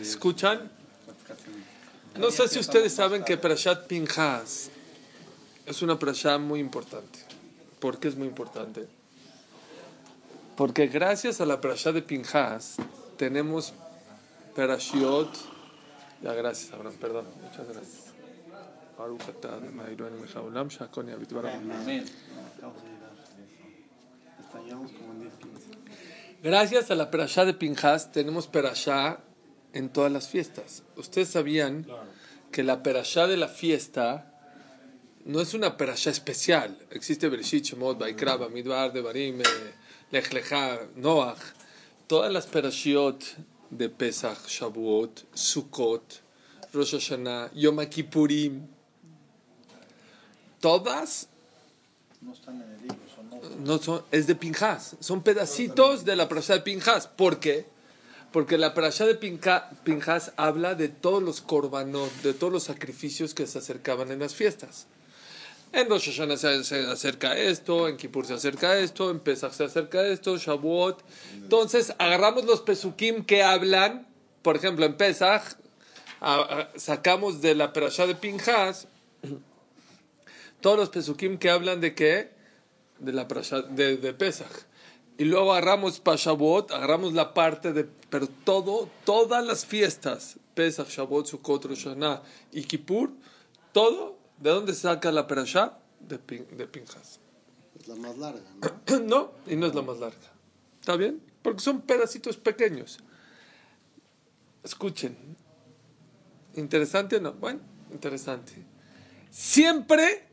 ¿Escuchan? No sé si ustedes saben que Parashat Pinhas es una parashat muy importante. ¿Por qué es muy importante? Porque gracias a la parashat de Pinhas tenemos Parashiot. Ya, gracias, Abraham, perdón. Muchas gracias. Gracias a la perashá de Pinjas tenemos perashá en todas las fiestas. Ustedes sabían que la perashá de la fiesta no es una perashá especial. Existe Bereshit, Shemot, Baikraba, Midbar, Devarim, eh, Lech Noach. Todas las perashiot de Pesach, Shavuot, Sukkot, Rosh Hashanah, Yom Kippurim, todas no están en el libro, no son, es de Pinjas, son pedacitos de la parasha de Pinjas. ¿Por qué? Porque la parasha de Pinjas habla de todos los korbanot, de todos los sacrificios que se acercaban en las fiestas. En Rosh Hashanah se, acerca esto, en Kippur se acerca esto, en Pesach se acerca esto, Shavuot. Entonces agarramos los pesukim que hablan, por ejemplo, en Pesach sacamos de la parasha de Pinjas todos los pesukim que hablan de qué? De la de, de Pesach. Y luego agarramos Pashabot, agarramos la parte de, pero todo, todas las fiestas, Pesach, Shabot, Sukkot, Rosh y Kippur, todo, ¿de dónde se saca la perashá? De, de Pinjas. Es la más larga, ¿no? no, y no es la más larga. ¿Está bien? Porque son pedacitos pequeños. Escuchen. ¿Interesante o no? Bueno, interesante. Siempre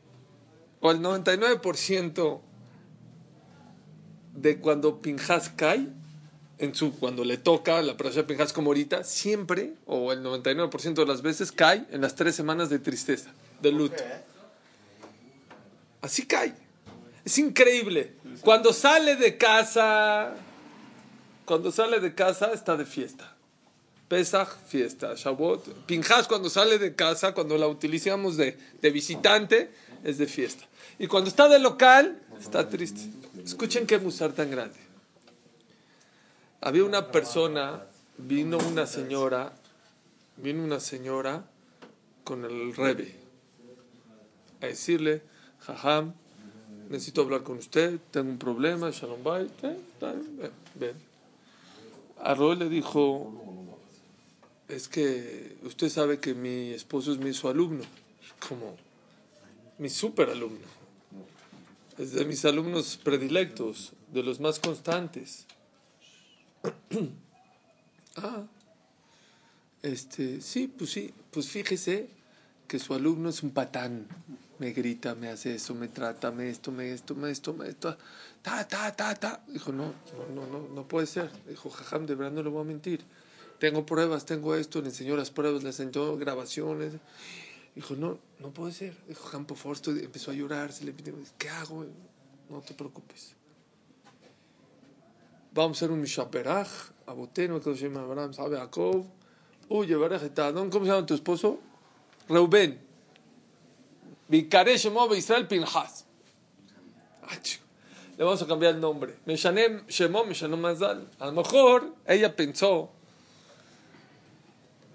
o el 99% de cuando Pinjas cae, en su, cuando le toca la de Pinjas como ahorita, siempre, o el 99% de las veces, cae en las tres semanas de tristeza, de luto. Así cae. Es increíble. Cuando sale de casa, cuando sale de casa está de fiesta. Pesach, fiesta. Shavuot. Pinjas cuando sale de casa, cuando la utilizamos de, de visitante, es de fiesta. Y cuando está de local, está triste. Escuchen qué musar tan grande. Había una persona, vino una señora, vino una señora con el rebe a decirle, jajam, necesito hablar con usted, tengo un problema, shalom bay, ven. A Roy le dijo, es que usted sabe que mi esposo es mi su alumno, como mi super alumno es de mis alumnos predilectos, de los más constantes. ah, este, sí, pues sí, pues fíjese que su alumno es un patán. Me grita, me hace eso, me trata, me esto, me esto, me esto, me esto. Ta, ta, ta, ta. Dijo, no, no, no, no puede ser. Dijo, jajam, de verdad no le voy a mentir. Tengo pruebas, tengo esto, le enseñó las pruebas, le enseñó grabaciones. Dijo, no, no puede ser. Dijo, Campo Forsto empezó a llorar, se le pidió, ¿qué hago? No te preocupes. Vamos a hacer un Mishaperaj, Aboteno, que se llama Abraham, sabe, Jacob. Uy, ¿cómo se llama tu esposo? Reuben. Vicare Shemó Israel Pinhas. Le vamos a cambiar el nombre. Me Meshanem Shemó, Meshanem Mazal. A lo mejor ella pensó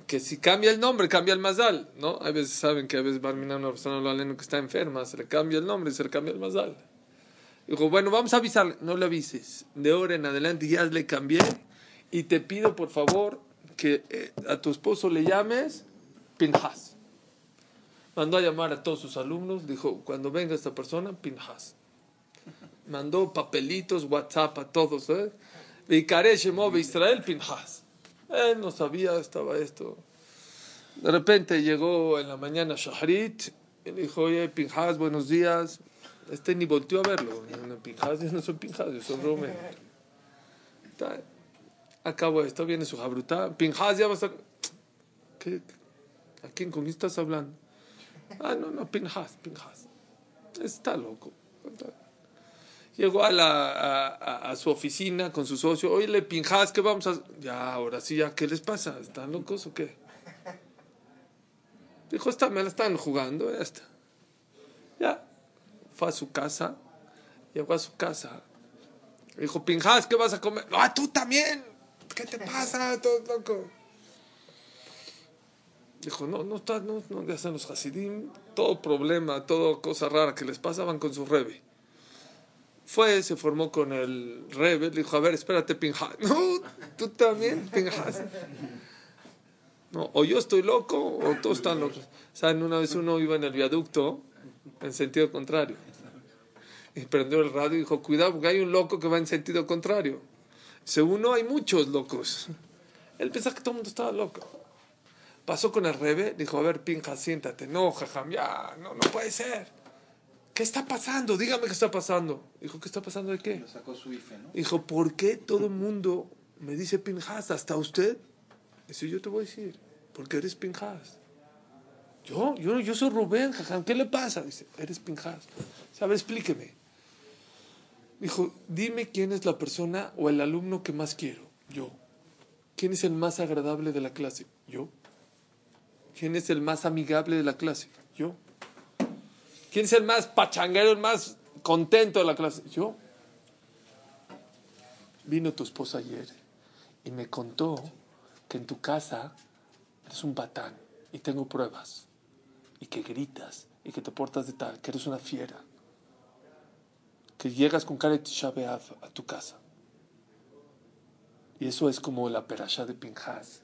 que si cambia el nombre, cambia el mazal, ¿no? A veces saben que a veces va a una persona lo que está enferma, se le cambia el nombre, se le cambia el mazal. Dijo, bueno, vamos a avisar, no le avises, de ahora en adelante ya le cambié y te pido por favor que eh, a tu esposo le llames Pinhas. Mandó a llamar a todos sus alumnos, dijo, cuando venga esta persona, Pinhas. Mandó papelitos, WhatsApp a todos, ¿eh? Israel Pinhas. Él no sabía, estaba esto. De repente llegó en la mañana Shahrit y le dijo, oye, Pinjas, buenos días. Este ni volteó a verlo. Pinjas, yo no soy Pinjas, yo soy Rome. Acabo esto, viene su jabruta. Pinjas, ya va a. ¿A quién? ¿Con quién estás hablando? Ah, no, no, Pinjas, Pinjas. Está loco. Llegó a, la, a, a, su oficina con su socio. Oye, le pinjas, ¿qué vamos a...? Ya, ahora sí, ya, ¿qué les pasa? ¿Están locos o qué? Dijo, está, me la están jugando, ya está. Ya, fue a su casa. Llegó a su casa. Dijo, pinjas, ¿qué vas a comer? ¡Ah, tú también! ¿qué te pasa? Todo loco. Dijo, no, no está, no, no le hacen los Hasidim, todo problema, todo cosa rara que les pasa, van con su Rebe. Fue, se formó con el Rebe, le dijo, a ver, espérate, Pinjas. No, tú también, Pinjas. No, o yo estoy loco o todos están locos. ¿Saben? Una vez uno iba en el viaducto en sentido contrario. Y prendió el radio y dijo, cuidado porque hay un loco que va en sentido contrario. Según uno hay muchos locos. Él pensaba que todo el mundo estaba loco. Pasó con el rebe, dijo, a ver, Pinja, siéntate. No, jajam, ya, no, no puede ser. ¿Qué está pasando? Dígame qué está pasando. Dijo, ¿qué está pasando de qué? Lo sacó su IFE, ¿no? Dijo, ¿por qué todo el mundo me dice Pinjas? ¿Hasta usted? Dice, yo te voy a decir, porque eres Pinjas. Yo, yo, yo soy Rubén, jajam, ¿qué le pasa? Dice, eres Pinjas. A ver, explíqueme. Dijo, dime quién es la persona o el alumno que más quiero. Yo. ¿Quién es el más agradable de la clase? Yo. ¿Quién es el más amigable de la clase? Yo. ¿Quién es el más pachanguero, el más contento de la clase? Yo. Vino tu esposa ayer y me contó que en tu casa eres un batán y tengo pruebas y que gritas y que te portas de tal, que eres una fiera, que llegas con cara de Tisha B'Av a tu casa. Y eso es como la perashá de Pinjas.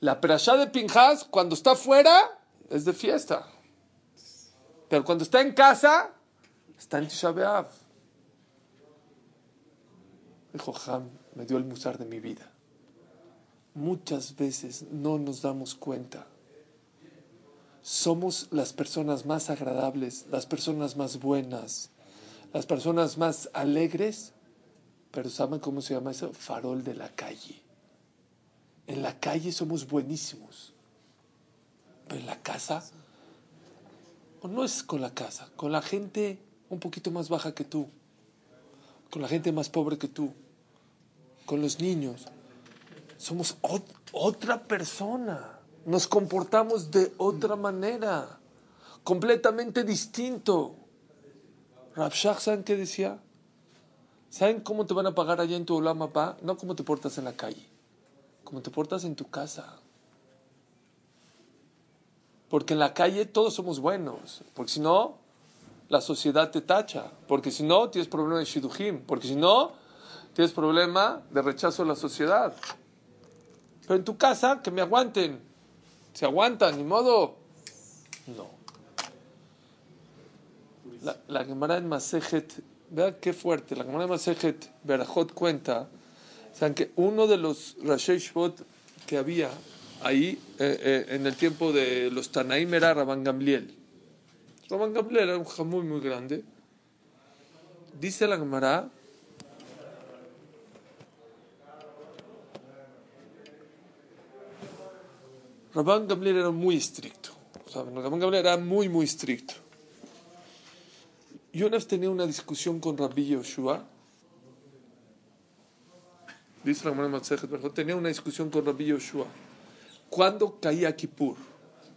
La perashá de Pinjas, cuando está fuera, es de fiesta. Pero cuando está en casa, está en Tisha. Dijo Ham, me dio el musar de mi vida. Muchas veces no nos damos cuenta. Somos las personas más agradables, las personas más buenas, las personas más alegres, pero ¿saben cómo se llama eso? Farol de la calle. En la calle somos buenísimos, pero en la casa, o no es con la casa, con la gente un poquito más baja que tú, con la gente más pobre que tú, con los niños, somos ot otra persona, nos comportamos de otra manera, completamente distinto. Rabshah, ¿saben qué decía? ¿Saben cómo te van a pagar allá en tu Olam? No cómo te portas en la calle, cómo te portas en tu casa. Porque en la calle todos somos buenos, porque si no, la sociedad te tacha, porque si no, tienes problema de shidujim, porque si no, tienes problema de rechazo a la sociedad. Pero en tu casa, que me aguanten. Se aguantan, ni modo. No. La, la Gemara en Masejet, vean qué fuerte, la Gemara en Masejet, Berajot cuenta, saben que uno de los Shvot que había ahí eh, eh, en el tiempo de los Tanaim era Rabban Gamliel. Rabban Gamliel era un jamón muy grande. Dice la Gemara, Rabban Gamliel era muy estricto. ¿saben? Rabban Gamliel era muy, muy estricto. Yo una vez tenía una discusión con Rabbi Yoshua. Dice la Gemara Matzejet, tenía una discusión con Rabbi Yoshua. ¿Cuándo caía Kippur?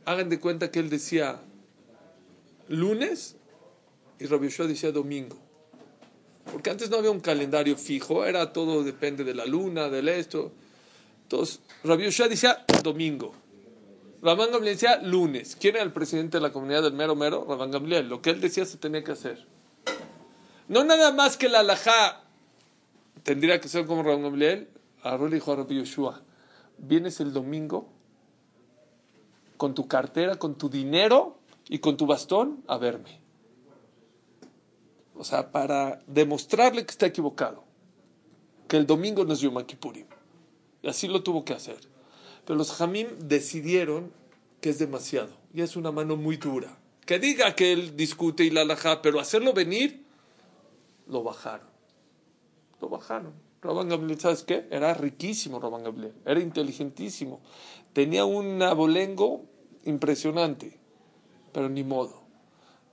Hagan de cuenta que él decía lunes y Rabbi Yoshua decía domingo. Porque antes no había un calendario fijo, era todo depende de la luna, del esto. Entonces, Rabbi Yoshua decía domingo. Rabban Gamliel decía lunes. ¿Quién era el presidente de la comunidad del mero mero? Rabban Gamliel. Lo que él decía se tenía que hacer. No nada más que la alajá tendría que ser como Rabban Gamliel. Y le dijo a Rabbi Yoshua, vienes el domingo con tu cartera, con tu dinero y con tu bastón a verme. O sea, para demostrarle que está equivocado. Que el domingo no es Yom Kippurim. Y así lo tuvo que hacer. Pero los Jamim decidieron que es demasiado. Y es una mano muy dura. Que diga que él discute y la alajá, pero hacerlo venir, lo bajaron. Lo bajaron. Rabban Gamliel, ¿sabes qué? Era riquísimo Rabban Gamliel. Era inteligentísimo. Tenía un abolengo impresionante. Pero ni modo.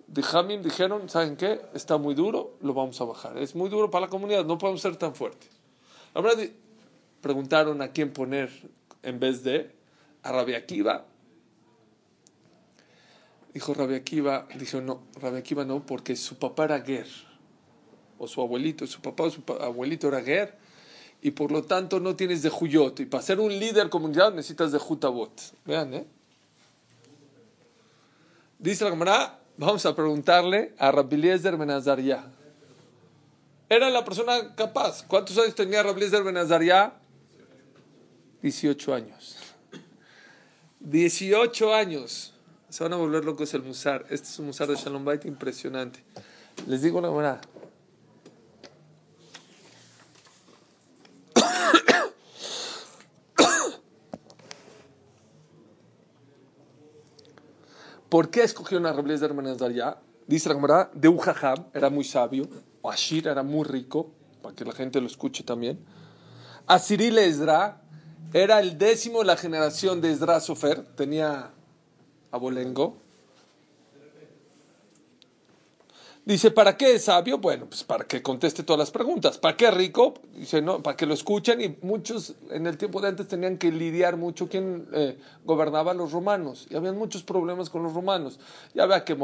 De Jamim dijeron, ¿saben qué? Está muy duro, lo vamos a bajar. Es muy duro para la comunidad, no podemos ser tan fuertes. Ahora preguntaron a quién poner en vez de a Rabbi Akiva. Dijo Rabbi Akiva, dijo no, Rabbi no, porque su papá era Ger, o su abuelito, su papá o su abuelito era Ger, y por lo tanto no tienes de Juyot. Y para ser un líder comunidad necesitas de Jutabot. Vean, ¿eh? Dice la Gemara, vamos a preguntarle a Rabbi Eliezer Benazaria. Era la persona capaz. ¿Cuántos años tenía Rabbi Eliezer Benazaria? 18 años. 18 años. Se van a volver locos el Musar. Este es un Musar de Shalom Bait impresionante. Les digo la verdad. ¿Por qué escogió una Rabbi de Daria? Dice la Gemara, de Ujaham, era muy sabio, o Ashir era muy rico, para que la gente lo escuche también. Asiril Ezra era el décimo de la generación de Ezra Sofer, tenía abolengo. Dice, ¿para qué es sabio? Bueno, pues para que conteste todas las preguntas. ¿Para qué rico? Dice, no, para que lo escuchen y muchos en el tiempo de antes tenían que lidiar mucho quién eh, gobernaba a los romanos y había muchos problemas con los romanos. Ya había que,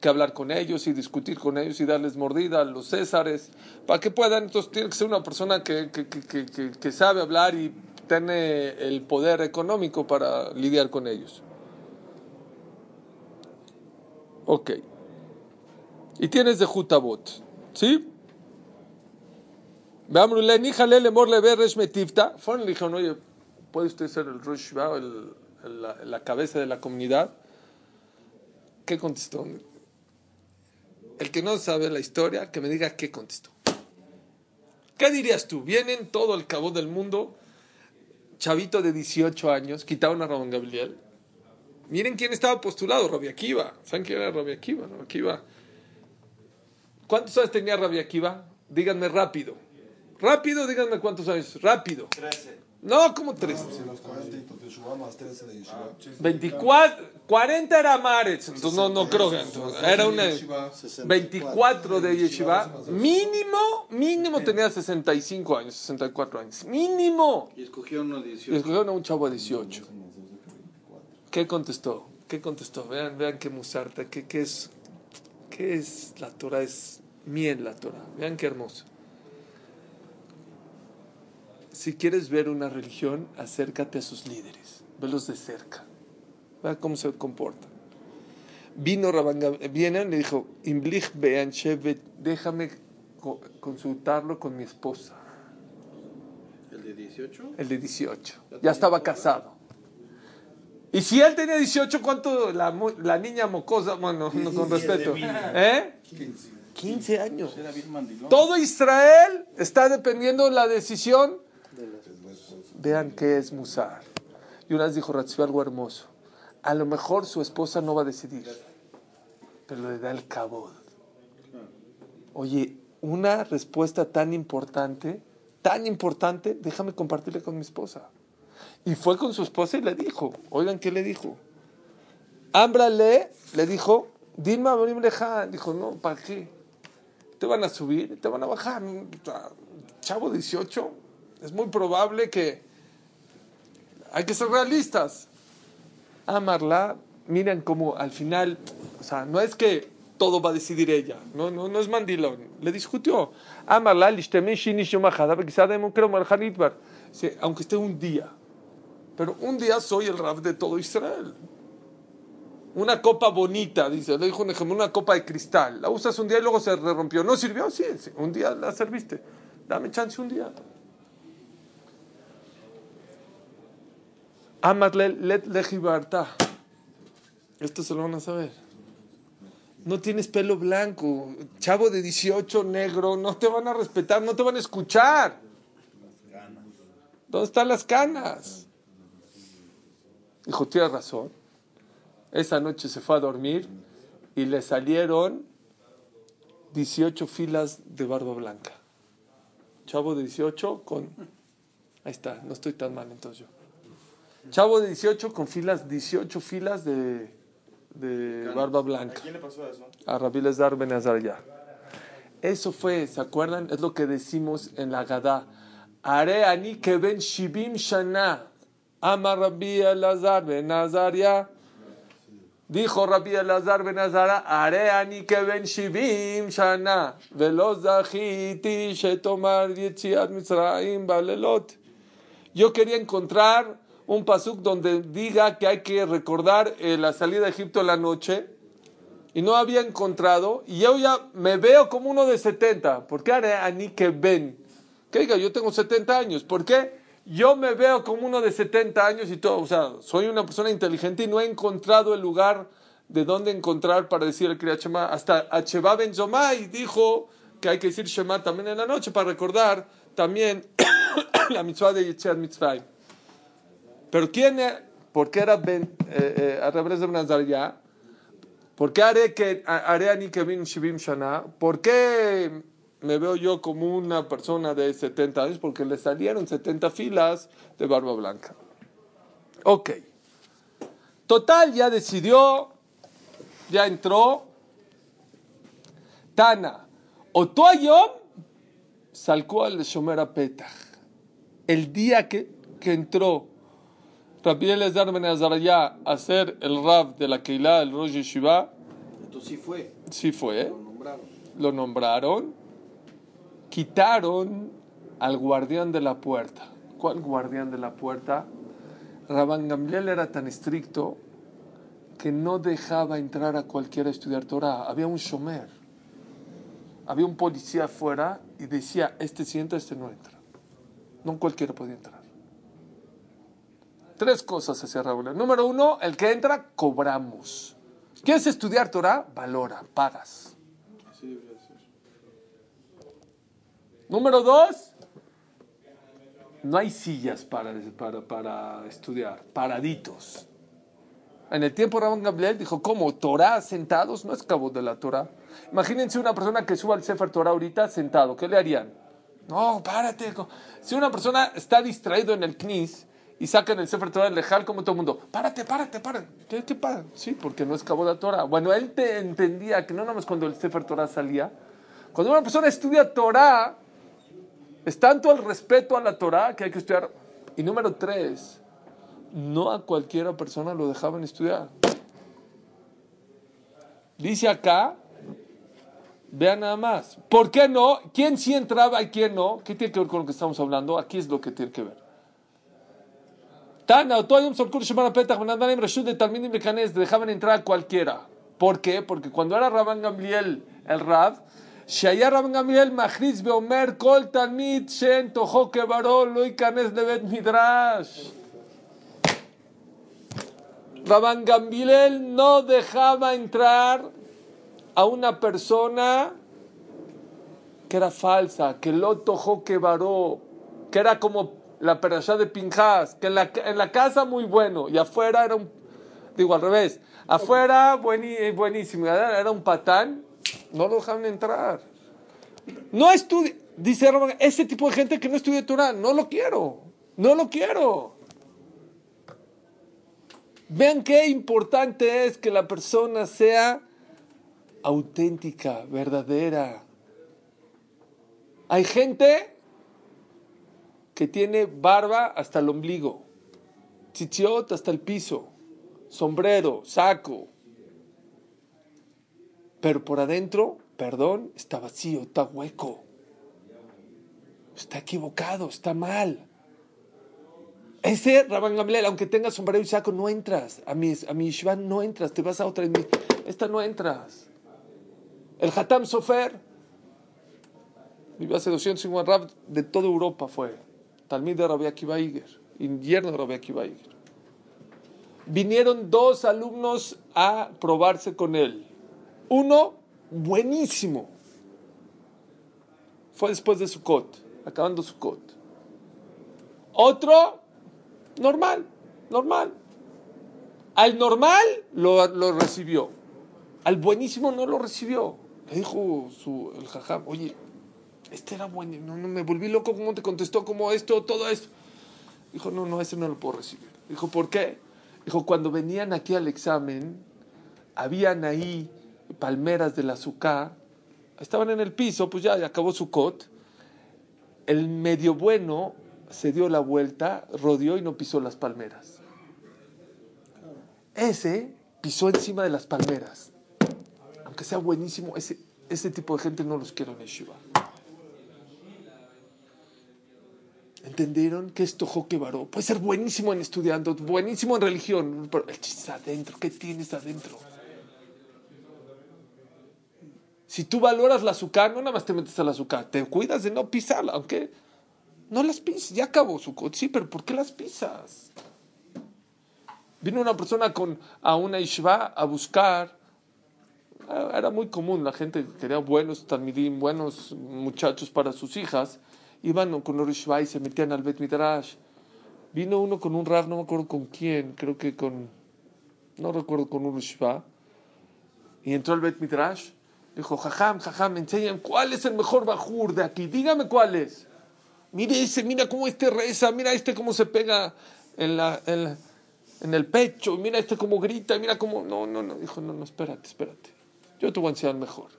que hablar con ellos y discutir con ellos y darles mordida a los césares. Para que puedan, entonces tiene que ser una persona que, que sabe hablar y tiene el poder económico para lidiar con ellos. Ok. Y tienes de Jutabot. ¿Sí? Fueron y le dijeron, oye, ¿puede usted ser el Rosh el, la, cabeza de la comunidad? ¿Qué contestó? El que no sabe la historia, que me diga qué contestó. ¿Qué dirías tú? Vienen todo el cabo del mundo, chavito de 18 años, quitaron a Rabban Gabriel. Miren quién estaba postulado, Rabbi Akiva. ¿Saben quién era Rabbi Akiva? ¿no? Akiva ¿Cuántos años tenía Rabbi Akiva? Díganme rápido. Rápido, díganme cuántos años. Rápido. 13. No, ¿cómo 13? 24, 40 era Maretz, entonces no, no creo que era una 24 de Yeshiva, mínimo, mínimo tenía 65 años, 64 años, mínimo. Y escogió uno 18. Y escogió a un chavo de 18. ¿Qué contestó? ¿Qué contestó? Vean, vean qué musarta, qué, qué es ¿Qué es la Torah? Es miel la Torah. Vean qué hermoso. Si quieres ver una religión, acércate a sus líderes. Velos de cerca. Vean cómo se comportan. Vino Rabban viene y le dijo, déjame consultarlo con mi esposa. ¿El de 18? El de 18. Ya estaba casado. Y si él tenía 18, ¿cuánto la, la niña mocosa? Bueno, no, con respeto. ¿Eh? 15 años. Todo Israel está dependiendo de la decisión. Vean qué es Musar. Y una vez dijo Ratzvi algo hermoso. A lo mejor su esposa no va a decidir, pero le da el cabo. Oye, una respuesta tan importante, tan importante, déjame compartirla con mi esposa. Y fue con su esposa y le dijo, oigan, ¿qué le dijo? Ámbrale, le dijo, Dilma Abrim Dijo, no, ¿para qué? Te van a subir, te van a bajar. Chavo 18, es muy probable que hay que ser realistas. Amarla, miren cómo al final, o sea, no es que todo va a decidir ella, no, no, no es mandilón. Le discutió. Amarla, aunque esté un día pero un día soy el Rab de todo Israel. Una copa bonita, dice, le dijo un ejemplo, una copa de cristal. La usas un día y luego se rompió. ¿No sirvió? Sí, un día la serviste. Dame chance un día. Amadle let lejibarta. Esto se lo van a saber. No tienes pelo blanco, chavo de 18, negro, no te van a respetar, no te van a escuchar. ¿Dónde están las canas? Dijo, tienes razón. Esa noche se fue a dormir y le salieron 18 filas de barba blanca. Chavo de 18 con... Ahí está, no estoy tan mal entonces yo. Chavo de 18 con filas, 18 filas de, de barba blanca. ¿A quién le pasó eso? A Rabbi Lezar Ben ya. Eso fue, ¿se acuerdan? Es lo que decimos en la Gadá. Are ani que ben shibim shana. Amar Rabbi Elazar ben Nazaria. Dijo Rabbi Elazar ben Azara, Are ani que shivim shana, velos zahiti shetomar yetziat mitzrayim balelot. Yo quería encontrar un pasuk donde diga que hay que recordar eh, la salida de Egipto en la noche y no había encontrado y yo ya me veo como uno de 70. ¿Por qué haré ani que ben? Que diga, yo tengo 70 años. ¿Por qué? Yo me veo como uno de 70 años y todo, o sea, soy una persona inteligente y no he encontrado el lugar de dónde encontrar para decir el Kriyat Shema. Hasta Acheba Ben Zomay dijo que hay que decir Shema también en la noche para recordar también la mitzvah de Yetziat Mitzrayim. Pero ¿quién era? ¿Por qué era Ben, eh, eh, al revés de Ben Azariah? ¿Por qué haré que haré shivim shana? ¿Por qué me veo yo como una persona de 70 años? Porque le salieron 70 filas de barba blanca. Ok. Total, ya decidió, ya entró. Tana. Otoayom salcó al Shomer Petach. El día que, que entró Rabbi Elazar Ben a ser el Rab de la Keilah, el Rosh Yeshiva, Entonces sí fue. sí fue, Lo nombraron. lo nombraron, quitaron al guardián de la puerta. ¿Cuál guardián de la puerta? Rabban Gamliel era tan estricto que no dejaba entrar a cualquiera a estudiar Torah. Había un shomer, había un policía afuera y decía, este sí entra, este no entra. No cualquiera podía entrar. Tres cosas hacía Raúl. Número uno, el que entra, cobramos. ¿Quieres estudiar Torah? Valora, pagas. Así debería ser. Número dos, no hay sillas para, para, para estudiar, paraditos. En el tiempo Rabban Gabriel dijo, ¿cómo? ¿Torah sentados? No es cabo de la Torah. Imagínense una persona que suba al Sefer Torah ahorita sentado, ¿qué le harían? No, párate. Si una persona está distraído en el knis y sacan el Sefer Torah del lejal como todo el mundo, párate, párate, párate. ¿Qué, qué? Sí, porque no es cabo de la Torah. Bueno, él te entendía que no nada más cuando el Sefer Torah salía, cuando una persona estudia Torah, es tanto el respeto a la Torah que hay que estudiar. Y número tres, no a cualquiera persona lo dejaban estudiar. Dice acá, vean nada más. ¿Por qué no? ¿Quién sí entraba y quién no? ¿Qué tiene que ver con lo que estamos hablando? Aquí es lo que tiene que ver. Tana, dejaban entrar a cualquiera. ¿Por qué? Porque cuando era Rabban Gamliel el Rab, שהיה רבן גמליאל מכריז ואומר כל תלמיד שאין תוכו כברו לא ייכנס לבית מדרש. Rabban Gamliel no dejaba entrar a una persona que era falsa, que lo tojó que varó, que era como la perashá de Pinjas, que en la, en la casa muy bueno y afuera era un, digo al revés, afuera buení- buenísimo, era, era un patán, no lo dejaban entrar. No estudia, dice Rabban, ese tipo de gente que no estudia Torah, no lo quiero, no lo quiero. Vean qué importante es que la persona sea auténtica, verdadera. Hay gente que tiene barba hasta el ombligo, tzitziot hasta el piso, sombrero, saco. Pero por adentro, perdón, está vacío, está hueco. Está equivocado, está mal. Ese Rabban Gamliel, aunque tengas sombrero y saco, no entras. A mi, a mi no entras. Te vas a otra. Esta no entras. El Hatam Sofer vivió hace 250 Rab de toda Europa fue. Talmid de Rabbi Akiva Iger. Yerno de Rabbi Akiva Iger. Vinieron dos alumnos a probarse con él. Uno, buenísimo. Fue después de Sukkot, acabando Sukkot. Otro, normal, normal. Al normal lo, lo recibió. Al buenísimo no lo recibió. Le dijo su, el jajam, oye, este era bueno, no, no, me volví loco cómo te contestó, como esto, todo esto. Dijo, no, no, ese no lo puedo recibir. Dijo, ¿por qué? Dijo, cuando venían aquí al examen, habían ahí palmeras del azúcar, estaban en el piso, pues ya, acabó su cot. El medio bueno se dio la vuelta, rodeó y no pisó las palmeras. Ese pisó encima de las palmeras. Aunque sea buenísimo, ese, ese tipo de gente no los quiero en Yeshiva. ¿Entendieron que esto Joque Baró puede ser buenísimo en estudiando, buenísimo en religión, pero el chiste adentro, ¿qué tienes adentro? Si tú valoras la azúcar, no nada más te metes al azúcar, te cuidas de no pisarla, aunque no las pises, ya acabó su sí, pero ¿por qué las pisas? Vino una persona con, a una ishva a buscar, era muy común, la gente quería buenos talmidim, buenos muchachos para sus hijas, iban con los ishva y se metían al Bet Midrash. Vino uno con un raf, no me acuerdo con quién, creo que con, no recuerdo con un ishva, y entró al Bet Midrash Dijo, jajam, jajam, me enseñan cuál es el mejor bajur de aquí. Dígame cuál es. Mire ese, mira cómo este reza, mira este cómo se pega en, la, en, el pecho, mira este cómo grita, mira cómo... No, no, no. Dijo, no, no, espérate, espérate. Yo te voy a enseñar mejor.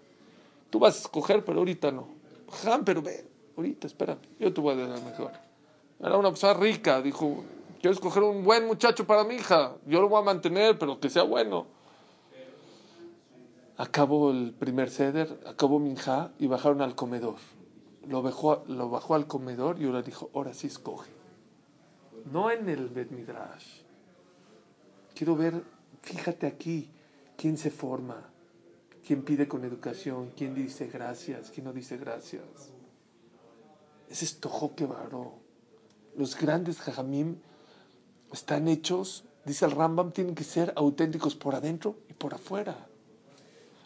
Tú vas a escoger, pero ahorita no. Jajam, pero ve, ahorita, espérate. Yo te voy a dar mejor. Era una persona rica, dijo, quiero escoger un buen muchacho para mi hija. Yo lo voy a mantener, pero que sea bueno acabó el primer ceder, acabó Minja y bajaron al comedor. Lo bajó, al comedor y ahora dijo, ahora sí escoge. No en el Bet Midrash. Quiero ver, fíjate aquí, quién se forma, quién pide con educación, quién dice gracias, quién no dice gracias. Ese es que Baró. Los grandes jajamim están hechos, dice el Rambam, tienen que ser auténticos por adentro y por afuera.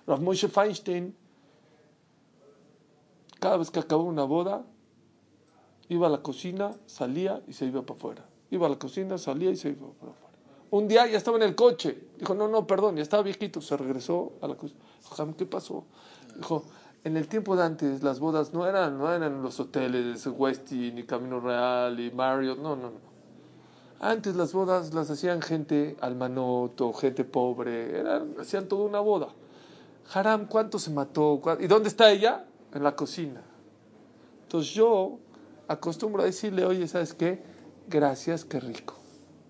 Rav Moshe Feinstein, cada vez que acababa una boda, iba a la cocina, salía y se iba para afuera. Iba a la cocina, salía y se iba para afuera. Un día ya estaba en el coche. Dijo, no, no, perdón, ya estaba viejito. Se regresó a la cocina. Dijo, ¿qué pasó? Dijo, en el tiempo de antes las bodas no eran, no eran los hoteles, Westin, ni Camino Real, y Marriott, no, no, no. Antes las bodas las hacían gente almanoto, gente pobre, eran, hacían toda una boda. Haram, ¿cuánto se mató? ¿Y dónde está ella? En la cocina. Entonces yo acostumbro a decirle, oye, ¿sabes qué? Gracias, qué rico.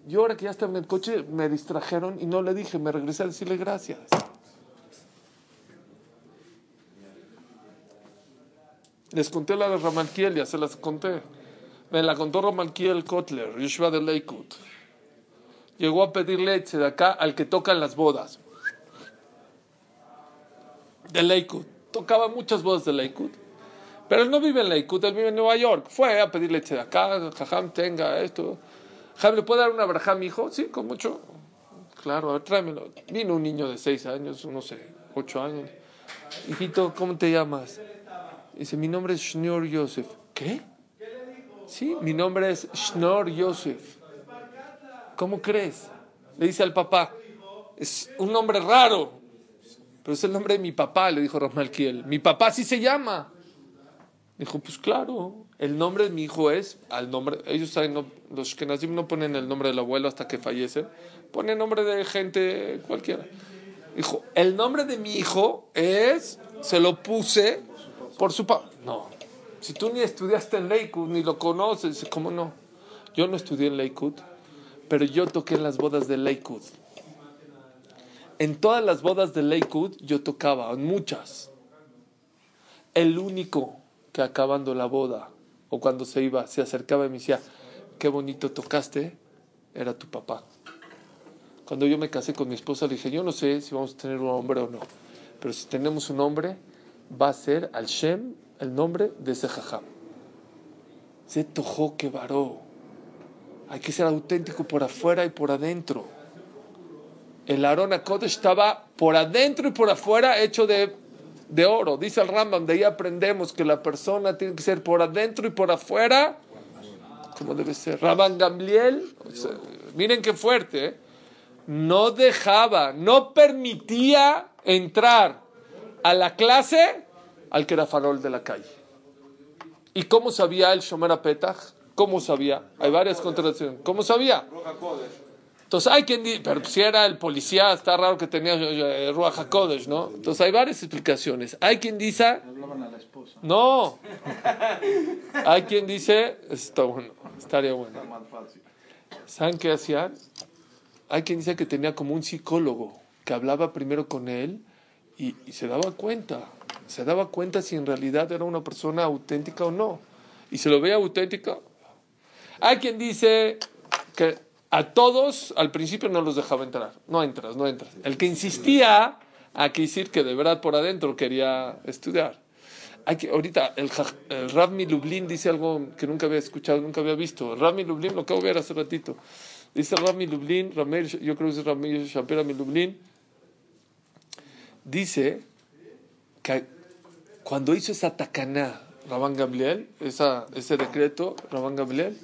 Yo ahora que ya estaba en el coche me distrajeron y no le dije, me regresé a decirle gracias. Les conté la de Ramalkiel, ya se las conté. Me la contó Ramalkiel Kotler, Yeshua de Leikut. Llegó a pedir leche de acá al que tocan las bodas de Lakewood. Tocaba muchas voces de Lakewood. Pero él no vive en Lakewood, él vive en Nueva York. Fue a pedir leche de acá, jajam, tenga esto. Jajam, ¿le puede dar una braja a mi hijo? Sí, con mucho. Claro, a ver, tráemelo. Vino un niño de seis años, no sé, ocho años. Hijito, ¿cómo te llamas? Dice, mi nombre es Shnor Yosef. ¿Qué? Sí, mi nombre es Shnor Yosef. ¿Cómo crees? Le dice al papá, es un nombre raro. Pero es el nombre de mi papá, le dijo Kiel. Mi papá sí se llama. Dijo, pues claro, el nombre de mi hijo es, al nombre, ellos saben, los que nacimos no ponen el nombre del abuelo hasta que fallecen, ponen nombre de gente cualquiera. Dijo, el nombre de mi hijo es, se lo puse por su papá. No, si tú ni estudiaste en Lakewood, ni lo conoces, ¿cómo no? Yo no estudié en Lakewood, pero yo toqué en las bodas de Lakewood. En todas las bodas de Lakewood yo tocaba, en muchas. El único que acabando la boda o cuando se iba, se acercaba y me decía, qué bonito tocaste, era tu papá. Cuando yo me casé con mi esposa le dije, yo no sé si vamos a tener un hombre o no, pero si tenemos un hombre, va a ser al Shem el nombre de ese. Se tojó que varó. Hay que ser auténtico por afuera y por adentro el Arona Kodesh estaba por adentro y por afuera hecho de, de, oro. Dice el Rambam, de ahí aprendemos que la persona tiene que ser por adentro y por afuera, como debe ser. Rabban Gamliel, miren qué fuerte, ¿eh? no dejaba, no permitía entrar a la clase al que era farol de la calle. ¿Y cómo sabía el Shomer Petach? ¿Cómo sabía? Hay varias contradicciones. ¿Cómo sabía? Entonces hay quien dice, pero si era el policía, está raro que tenía eh, Ruach HaKodesh, ¿no? Entonces hay varias explicaciones. Hay quien dice... No. Hay quien dice, está bueno, estaría bueno. ¿Saben qué hacían? Hay quien dice que tenía como un psicólogo que hablaba primero con él y, y se daba cuenta, se daba cuenta si en realidad era una persona auténtica o no. Y se lo ve auténtica. Hay quien dice que a todos al principio no los dejaba entrar. No entras, no entras. El que insistía, hay que decir que de verdad por adentro quería estudiar. Hay que, ahorita el, el Rav Lublin dice algo que nunca había escuchado, nunca había visto. El Lublin, lo acabo de ver hace ratito. Dice el Rav Lublin, Ramel, yo creo que es Ramel Shapira Lublin, dice que cuando hizo esa tacaná, Rabán Gamliel, esa, ese decreto, Rabán Gamliel,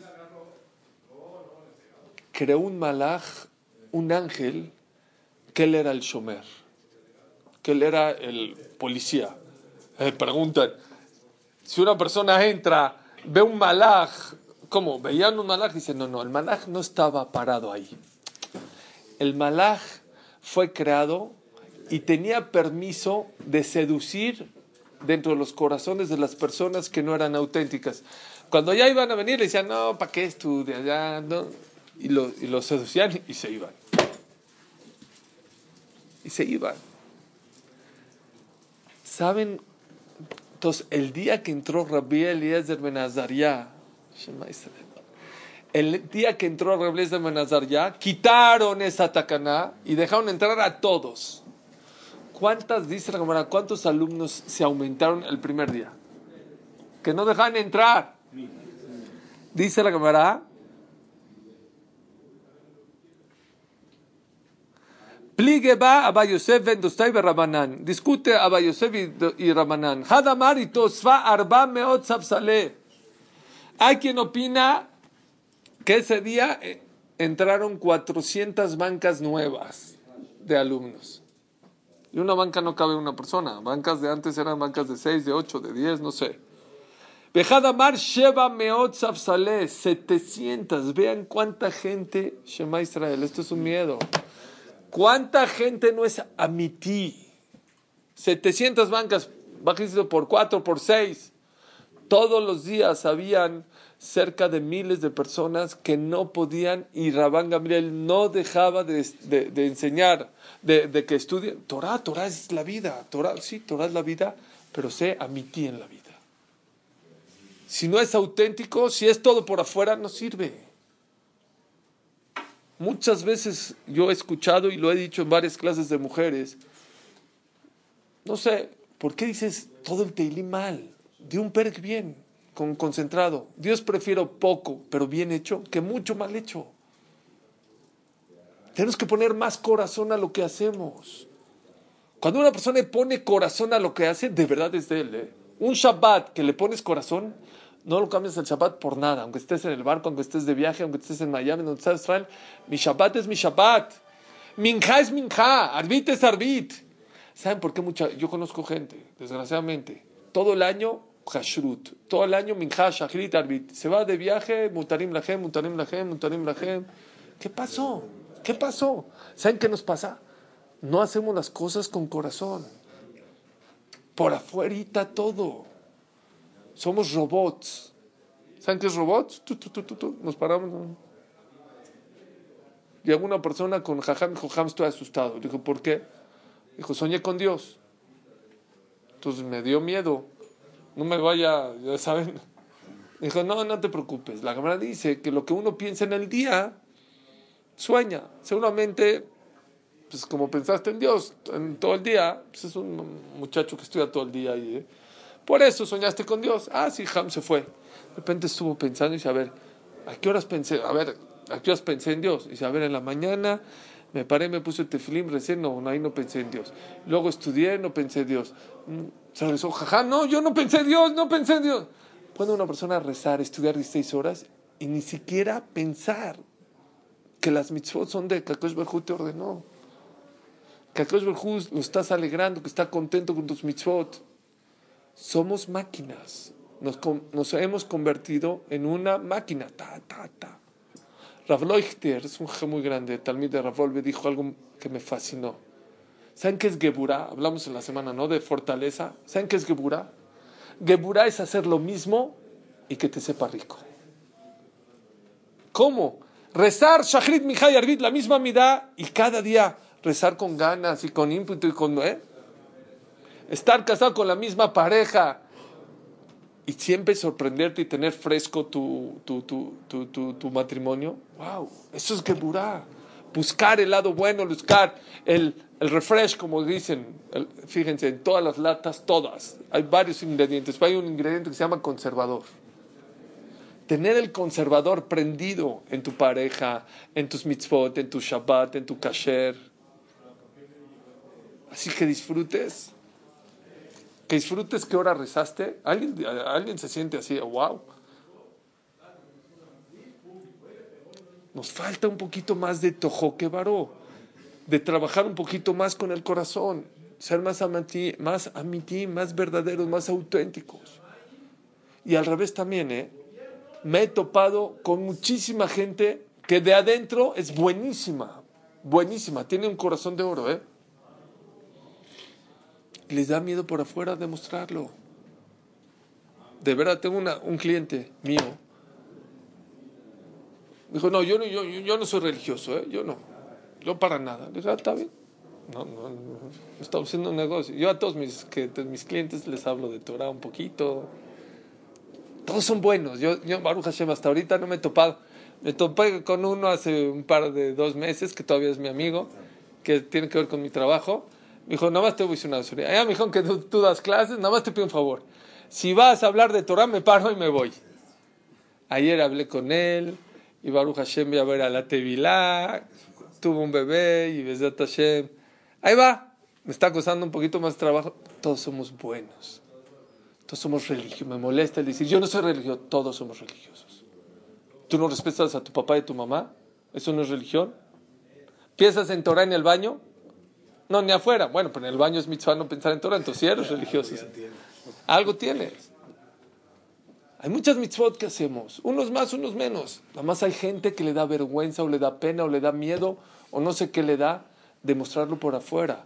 creó un malaj, un ángel, que él era el shomer, que él era el policía. Eh, preguntan, si una persona entra, ve un malaj, ¿cómo? ¿Veían un malaj? Dice, no, no, el malaj no estaba parado ahí. El malaj fue creado y tenía permiso de seducir dentro de los corazones de las personas que no eran auténticas. Cuando ya iban a venir, le decían, no, ¿para qué estudias? Ya, no. Y lo, y lo seducían y se iban. Y se iban. ¿Saben? Entonces, el día que entró Rabbi Eliezer Ben Azariah, el día que entró Rabbi Eliezer Ben Azariah, quitaron esa tacaná y dejaron entrar a todos. ¿Cuántas, dice la cámara, cuántos alumnos se aumentaron el primer día? Que no dejan entrar. Dice la cámara. Pligue va Abba Yosef ben Dostai be Rabanan. Discute Abba Yosef y, Rabanan. Hadamar y Tosfa arba meot. Hay quien opina que ese día eh, entraron 400 bancas nuevas de alumnos. Y una banca no cabe una persona. Bancas de antes eran bancas de 6, de 8, de 10, no sé. Bejadamar Sheba Meot Safsale, 700. Vean cuánta gente, Shema Israel, esto es un miedo. ¿Cuánta gente no es amití? 700 bancas, bajito por 4, por 6. Todos los días habían cerca de miles de personas que no podían y Rabán Gabriel no dejaba de, enseñar, de, de que estudien. Torah, Torah es la vida. Torah, sí, Torah es la vida, pero sé amití en la vida. Si no es auténtico, si es todo por afuera, no sirve. Muchas veces yo he escuchado y lo he dicho en varias clases de mujeres, no sé, ¿por qué dices todo el Teilim mal? De un perk bien, con concentrado. Dios prefiero poco, pero bien hecho, que mucho mal hecho. Tenemos que poner más corazón a lo que hacemos. Cuando una persona pone corazón a lo que hace, de verdad es de él. ¿eh? Un Shabbat que le pones corazón, no lo cambias el Shabbat por nada. Aunque estés en el barco, aunque estés de viaje, aunque estés en Miami, donde estés Israel, mi Shabbat es mi Shabbat. Minja es minja, arbit es arbit. ¿Saben por qué mucha? Yo conozco gente, desgraciadamente, todo el año hashrut, todo el año minja, shachrit, arbit. Se va de viaje, mutarim lahem, mutarim lahem, mutarim lahem. ¿Qué pasó? ¿Qué pasó? ¿Saben qué nos pasa? No hacemos las cosas con corazón. Por afuerita todo. Somos robots. ¿Saben qué es robots? Tu, tu, tu. Nos paramos. ¿no? Llegó una persona con jajam, dijo, jajam, estoy asustado. Dijo, ¿por qué? Dijo, soñé con Dios. Entonces me dio miedo. No me vaya, ya saben. Dijo, no, no te preocupes. La cámara dice que lo que uno piensa en el día, sueña. Seguramente, pues como pensaste en Dios en todo el día, pues es un muchacho que estudia todo el día y ¿eh? Por eso soñaste con Dios. Ah, sí, Ham se fue. De repente estuvo pensando y dice, a ver, ¿a qué horas pensé? A ver, ¿a qué horas pensé en Dios? Y dice, a ver, en la mañana me paré, me puse el tefilim, recé, no, ahí no pensé en Dios. Luego estudié, no pensé en Dios. Mm, Se regresó, jaja, no, yo no pensé en Dios, no pensé en Dios. Puede una persona rezar, estudiar 16 horas y ni siquiera pensar que las mitzvot son de Kakosh Barhu te ordenó. Kakosh Barhu lo estás alegrando, que está contento con tus mitzvot. Somos máquinas. Nos, hemos convertido en una máquina. Ta, ta, ta. Rav Leuchter es un jefe muy grande. Talmid de Rav dijo algo que me fascinó. ¿Saben qué es Geburá? Hablamos en la semana, ¿no? De fortaleza. ¿Saben qué es Geburá? Geburá es hacer lo mismo y que te sepa rico. ¿Cómo? Rezar Shachrit Mijay Arbit, la misma midá, y cada día rezar con ganas y con ímpetu y con... ¿eh? Estar casado con la misma pareja y siempre sorprenderte y tener fresco tu, tu, tu, tu, matrimonio. ¡Wow! Eso es Geburah. Buscar el lado bueno, buscar el, el refresh, como dicen. fíjense, en todas las latas, todas. Hay varios ingredientes. Hay un ingrediente que se llama conservador. Tener el conservador prendido en tu pareja, en tus mitzvot, en tu Shabbat, en tu kasher. Así que disfrutes que disfrutes qué hora rezaste. ¿Alguien, alguien se siente así, wow. Nos falta un poquito más de tojoque varó, de trabajar un poquito más con el corazón, ser más amití, más amití, más verdaderos, más auténticos. Y al revés también, ¿eh? Me he topado con muchísima gente que de adentro es buenísima, buenísima, tiene un corazón de oro, ¿eh? Les da miedo por afuera demostrarlo. De verdad, tengo un cliente mío. Dijo, no, yo no, yo, yo no soy religioso, ¿eh? yo no, yo para nada. Le ah, está bien. No, no, no, estamos haciendo un negocio. Yo a todos mis, que, mis clientes les hablo de Torah un poquito. Todos son buenos. Yo, yo, Baruch Hashem, hasta ahorita no me he topado. Me topé con uno hace un par de dos meses, que todavía es mi amigo, que tiene que ver con mi trabajo me dijo, nada más te voy a decir una historia. Ya me dijo que tú, das clases, nada más te pido un favor. Si vas a hablar de Torah, me paro y me voy. Ayer hablé con él, y Baruch Hashem voy a ver a la Tevilá, tuvo un bebé, y Besat Hashem. Ahí va, me está costando un poquito más trabajo. Todos somos buenos. Todos somos religiosos. Me molesta el decir, yo no soy religioso. Todos somos religiosos. ¿Tú no respetas a tu papá y a tu mamá? ¿Eso no es religión? ¿Piensas en Torah en el baño? No, ni afuera. Bueno, pero en el baño es mitzvah no pensar en Torah, entonces si eres religioso. Algo tienes. Hay muchas mitzvot que hacemos, unos más, unos menos. Nada más hay gente que le da vergüenza o le da pena o le da miedo o no sé qué le da demostrarlo por afuera.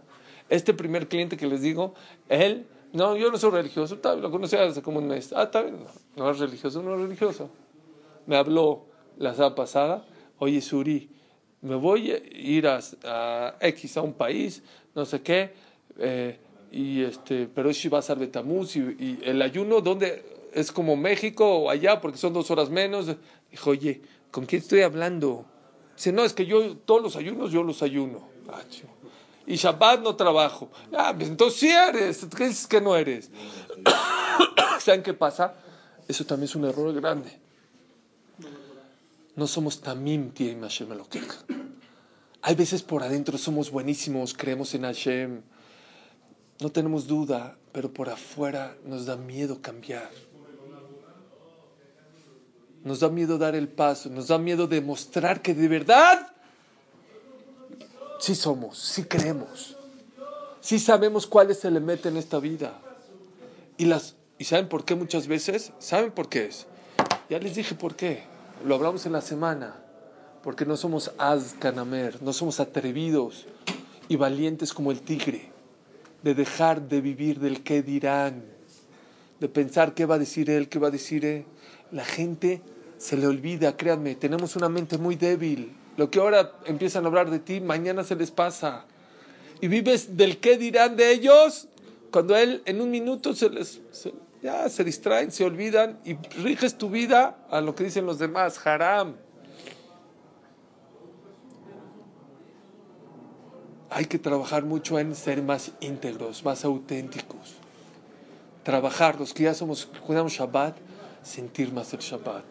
Este primer cliente que les digo, él, no, yo no soy religioso, lo conocí hace como un mes. Ah, está bien, no, es religioso, no es religioso. Me habló la semana pasada, oye Suri, me voy a ir a, X, a un país, no sé qué, eh, y este, pero si va a ser Betamuz, y, y, el ayuno, ¿dónde? Es como México o allá, porque son dos horas menos. Dijo, oye, ¿con quién estoy hablando? Dice, no, es que yo todos los ayunos, yo los ayuno. Ah, y Shabbat no trabajo. Ah, pues entonces sí eres, ¿qué dices que no eres? ¿Saben qué pasa? Eso también es un error grande. No somos tamim tiem Hashem Hay veces por adentro somos buenísimos, creemos en Hashem, no tenemos duda, pero por afuera nos da miedo cambiar. Nos da miedo dar el paso, nos da miedo demostrar que de verdad sí somos, sí creemos, sí sabemos cuál es el meta en esta vida. Y, las, ¿Y saben por qué muchas veces? ¿Saben por qué es? Ya les dije por qué lo hablamos en la semana, porque no somos azkanamer, no somos atrevidos y valientes como el tigre, de dejar de vivir del qué dirán, de pensar qué va a decir él, qué va a decir él. La gente se le olvida, créanme, tenemos una mente muy débil. Lo que ahora empiezan a hablar de ti, mañana se les pasa. Y vives del qué dirán de ellos, cuando él en un minuto se les ya se distraen, se olvidan y riges tu vida a lo que dicen los demás, haram. Hay que trabajar mucho en ser más íntegros, más auténticos. Trabajar, los que ya somos, cuidamos Shabbat, sentir más el Shabbat,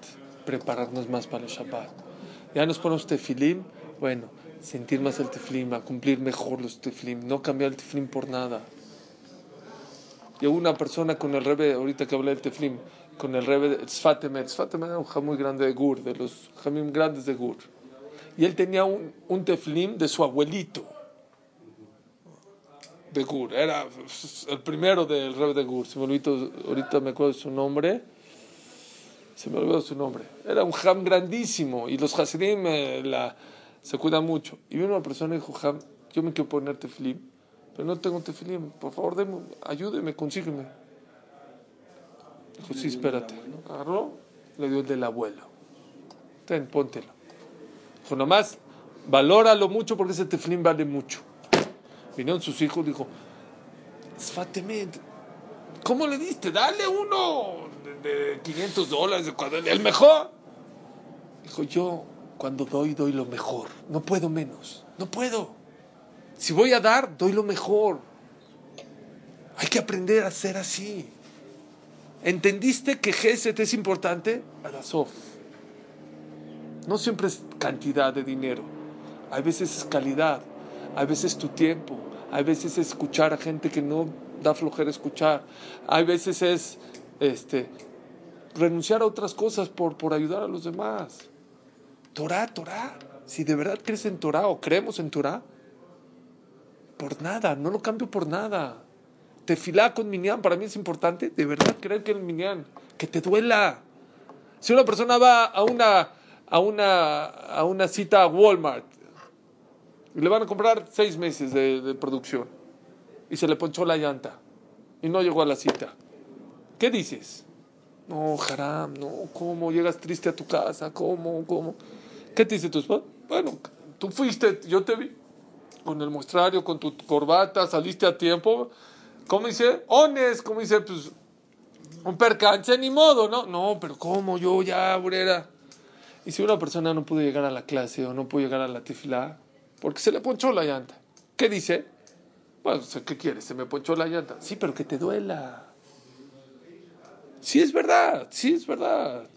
prepararnos más para el Shabbat. Ya nos ponemos tefilim, bueno, sentir más el tefilim, a cumplir mejor los tefilim, no cambiar el tefilim por nada. Llegó una persona con el rebe, ahorita que hablé del teflim, con el rebe de Tzfatemet. Tzfatemet era un jam muy grande de Gur, de los jamim grandes de Gur. Y él tenía un, teflim de su abuelito de Gur. Era el primero del rebe de Gur. Se me olvidó, ahorita me acuerdo su nombre. Se me olvidó su nombre. Era un jam grandísimo y los hasidim eh, la, se cuidan mucho. Y vino una persona y dijo, jam, yo me quiero poner teflim no tengo tefilim, por favor, deme, ayúdeme, consígueme. Dijo, sí, espérate. Agarró, le dio el del abuelo. Ten, póntelo. Dijo, nomás, valóralo mucho porque ese teflín vale mucho. Vinieron sus hijos, dijo, Sfatemet, ¿cómo le diste? Dale uno de, de 500 dólares, el mejor. Dijo, yo cuando doy, doy lo mejor. No puedo menos. No puedo. Si voy a dar, doy lo mejor. Hay que aprender a ser así. ¿Entendiste que Geset es importante? Arasof. No siempre es cantidad de dinero. Hay veces es calidad. Hay veces tu tiempo. Hay veces es escuchar a gente que no da flojera escuchar. Hay veces es este, renunciar a otras cosas por, por ayudar a los demás. Torah, Torah. Si de verdad crees en Torah o creemos en Torah, por nada, no lo cambio por nada. Tefilá con Minyan para mí es importante, de verdad creer que el Minyan, que te duela. Si una persona va a una, a una, a una cita a Walmart y le van a comprar seis meses de, de producción y se le ponchó la llanta y no llegó a la cita, ¿qué dices? No, haram, no, ¿cómo? Llegas triste a tu casa, ¿cómo? ¿Cómo? ¿Qué te dice tu esposa? Bueno, tú fuiste, yo te vi con el muestrario, con tu corbata, saliste a tiempo. ¿Cómo dice? Ones, ¿cómo dice? Pues un percance, ni modo, ¿no? No, pero ¿cómo? Yo ya, burera. Y si una persona no pudo llegar a la clase o no pudo llegar a la tefilá, porque se le ponchó la llanta, ¿qué dice? Bueno, ¿qué quieres? Se me ponchó la llanta. Sí, pero que te duela. Sí, es verdad, sí, es verdad.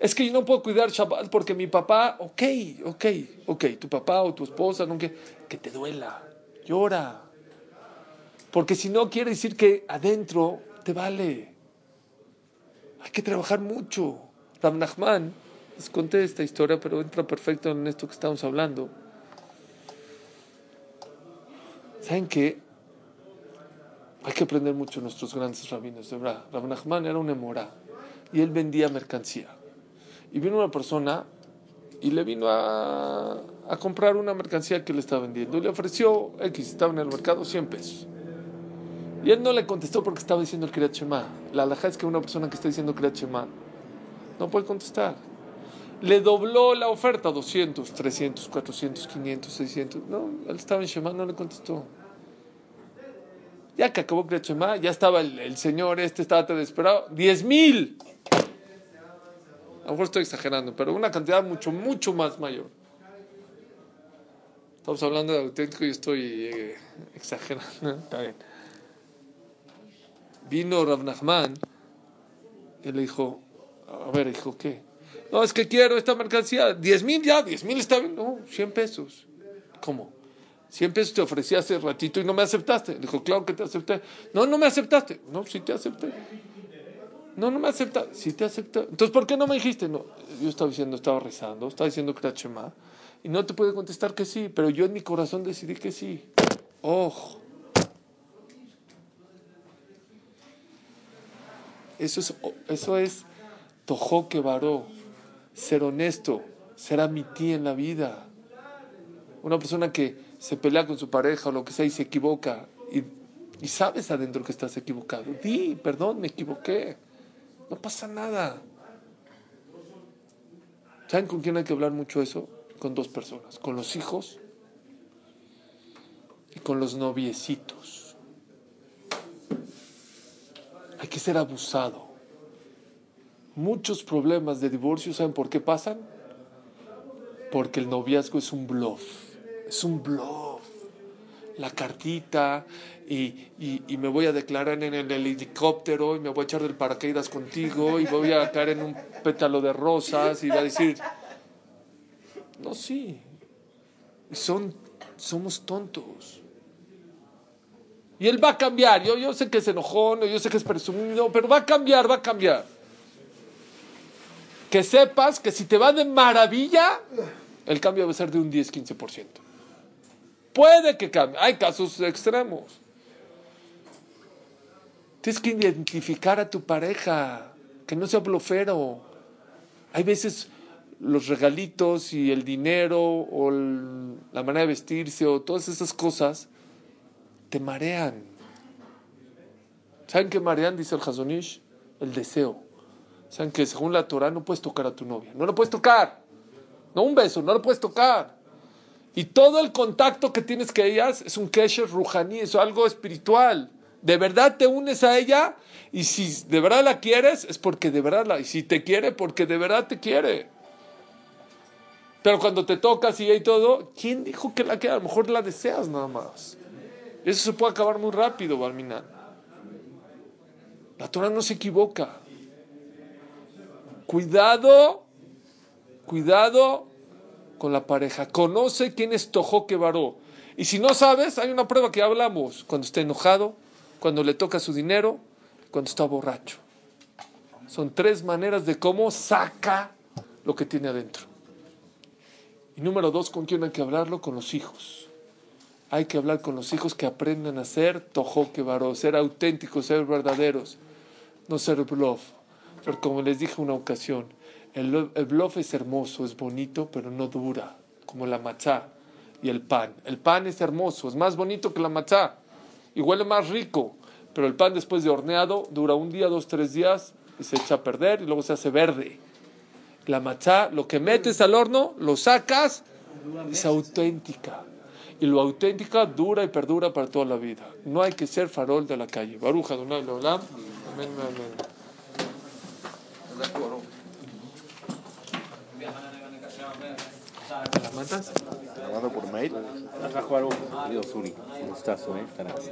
Es que yo no puedo cuidar Shabbat porque mi papá, ok, ok, ok, tu papá o tu esposa, no, que, te duela, llora. Porque si no quiere decir que adentro te vale. Hay que trabajar mucho. Ram Nachman, les conté esta historia, pero entra perfecto en esto que estamos hablando. ¿Saben qué? Hay que aprender mucho nuestros grandes rabinos, de verdad. Rab Nachman era un emorá y él vendía mercancía. Y vino una persona y le vino a, comprar una mercancía que le estaba vendiendo. Le ofreció X, estaba en el mercado, 100 pesos. Y él no le contestó porque estaba diciendo el Kriyat. La alhaja es que una persona que está diciendo Kriyat no puede contestar. Le dobló la oferta, 200, 300, 400, 500, 600. No, él estaba en Shema, no le contestó. Ya que acabó Kriyat ya estaba el, el señor este, estaba tan desesperado. ¡10 mil! A lo mejor estoy exagerando, pero una cantidad mucho, mucho más mayor. Estamos hablando de auténtico y estoy eh, exagerando. Está bien. Vino Rav Nachman y le dijo, a ver, hijo, ¿qué? No, es que quiero esta mercancía. 10 mil ya, 10 mil está bien. No, 100 pesos. ¿Cómo? 100 pesos te ofrecí hace ratito y no me aceptaste. Le dijo, claro que te acepté. No, no me aceptaste. No, sí te acepté. No, no me aceptaste. Sí te acepté. Entonces, ¿por qué no me dijiste? No, yo estaba diciendo, estaba rezando, estaba diciendo que era Shema. Y no te puede contestar que sí, pero yo en mi corazón decidí que sí. Ojo. Eso es, eso es tojoque varó, ser honesto, ser amití en la vida. Una persona que se pelea con su pareja o lo que sea y se equivoca y, y sabes adentro que estás equivocado. Di, perdón, me equivoqué. No pasa nada. ¿Saben con quién hay que hablar mucho eso? Con dos personas, con los hijos y con los noviecitos. Hay que ser abusado. Muchos problemas de divorcio, ¿saben por qué pasan? Porque el noviazgo es un bluff. Es un bluff. La cartita y, y, me voy a declarar en el helicóptero y me voy a echar del paracaídas contigo y voy a caer en un pétalo de rosas y va a decir, no, sí, son, somos tontos. Y él va a cambiar. Yo, yo sé que es enojón, yo sé que es presumido, pero va a cambiar, va a cambiar. Que sepas que si te va de maravilla, el cambio va a ser de un 10-15%. Puede que cambie. Hay casos extremos. Tienes que identificar a tu pareja, que no sea blofero. Hay veces los regalitos y el dinero o la manera de vestirse o todas esas cosas te marean. ¿Saben qué marean? Dice el Hazonish, el deseo. ¿Saben que según la Torah no puedes tocar a tu novia? No la puedes tocar. No un beso, no la puedes tocar. Y todo el contacto que tienes que ellas es un kesher ruhaní, es algo espiritual. De verdad te unes a ella y si de verdad la quieres es porque de verdad la... Y si te quiere, porque de verdad te quiere. Pero cuando te tocas y hay todo, ¿quién dijo que la que a lo mejor la deseas nada más? Eso se puede acabar muy rápido, Balminan. La Torah no se equivoca. Cuidado, cuidado con la pareja. Conoce quién es Tojoque Baró. Y si no sabes, hay una prueba que hablamos. Cuando está enojado, cuando le toca su dinero, cuando está borracho. Son tres maneras de cómo saca lo que tiene adentro. Y número dos, ¿con quién hay que hablarlo? Con los hijos. Hay que hablar con los hijos que aprendan a ser tojoque varó, ser auténticos, ser verdaderos, no ser bluff. Pero como les dije una ocasión, el, el bluff es hermoso, es bonito, pero no dura, como la machá y el pan. El pan es hermoso, es más bonito que la machá y huele más rico, pero el pan después de horneado dura un día, dos, tres días y se echa a perder y luego se hace verde. La machá, lo que metes al horno, lo sacas, es auténtica. Y lo auténtica dura y perdura para toda la vida. No hay que ser farol de la calle. Baruja, Donai, Leolam. Amén, amén. ¿La mandas? Grabado por mail. Dios, Uri, un gustazo, ¿eh? Estar aquí.